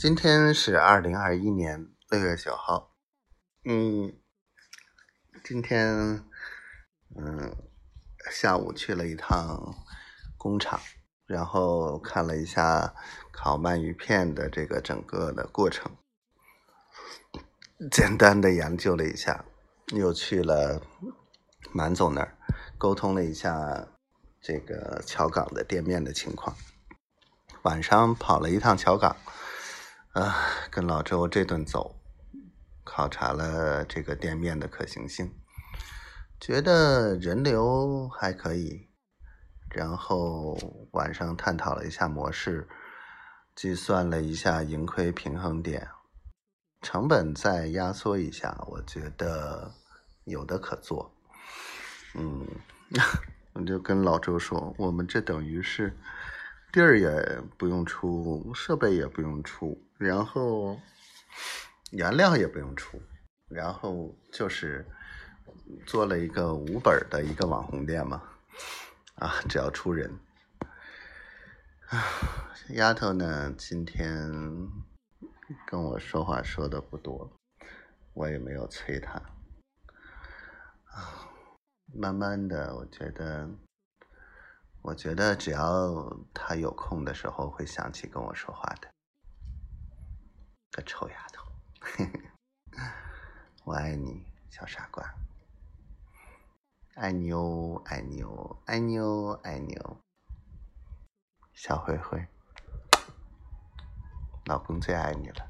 今天是二零二一年六月九号。嗯，今天嗯下午去了一趟工厂，然后看了一下烤鳗鱼片的这个整个的过程，简单的研究了一下，又去了满总那儿沟通了一下这个桥港的店面的情况。晚上跑了一趟桥港。啊，跟老周这顿走，考察了这个店面的可行性，觉得人流还可以，然后晚上探讨了一下模式，计算了一下盈亏平衡点，成本再压缩一下，我觉得有的可做。嗯，我就跟老周说，我们这等于是。地儿也不用出，设备也不用出，然后原料也不用出，然后就是做了一个无本的一个网红店嘛，啊，只要出人。啊，丫头呢，今天跟我说话说的不多，我也没有催她。啊，慢慢的，我觉得。我觉得只要他有空的时候会想起跟我说话的，个臭丫头，我爱你，小傻瓜，爱你哦，爱你哦，爱你哦，爱你哦，小灰灰，老公最爱你了。